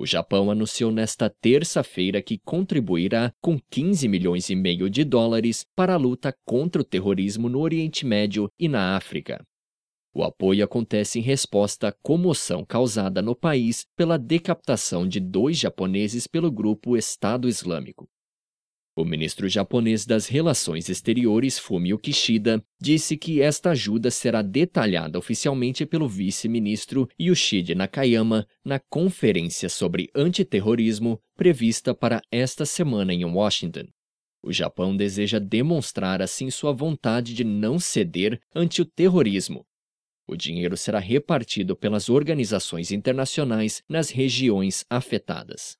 O Japão anunciou nesta terça-feira que contribuirá com 15 milhões e meio de dólares para a luta contra o terrorismo no Oriente Médio e na África. O apoio acontece em resposta à comoção causada no país pela decapitação de dois japoneses pelo grupo Estado Islâmico. O ministro japonês das Relações Exteriores, Fumio Kishida, disse que esta ajuda será detalhada oficialmente pelo vice-ministro Yoshide Nakayama na conferência sobre antiterrorismo prevista para esta semana em Washington. O Japão deseja demonstrar assim sua vontade de não ceder ante o terrorismo. O dinheiro será repartido pelas organizações internacionais nas regiões afetadas.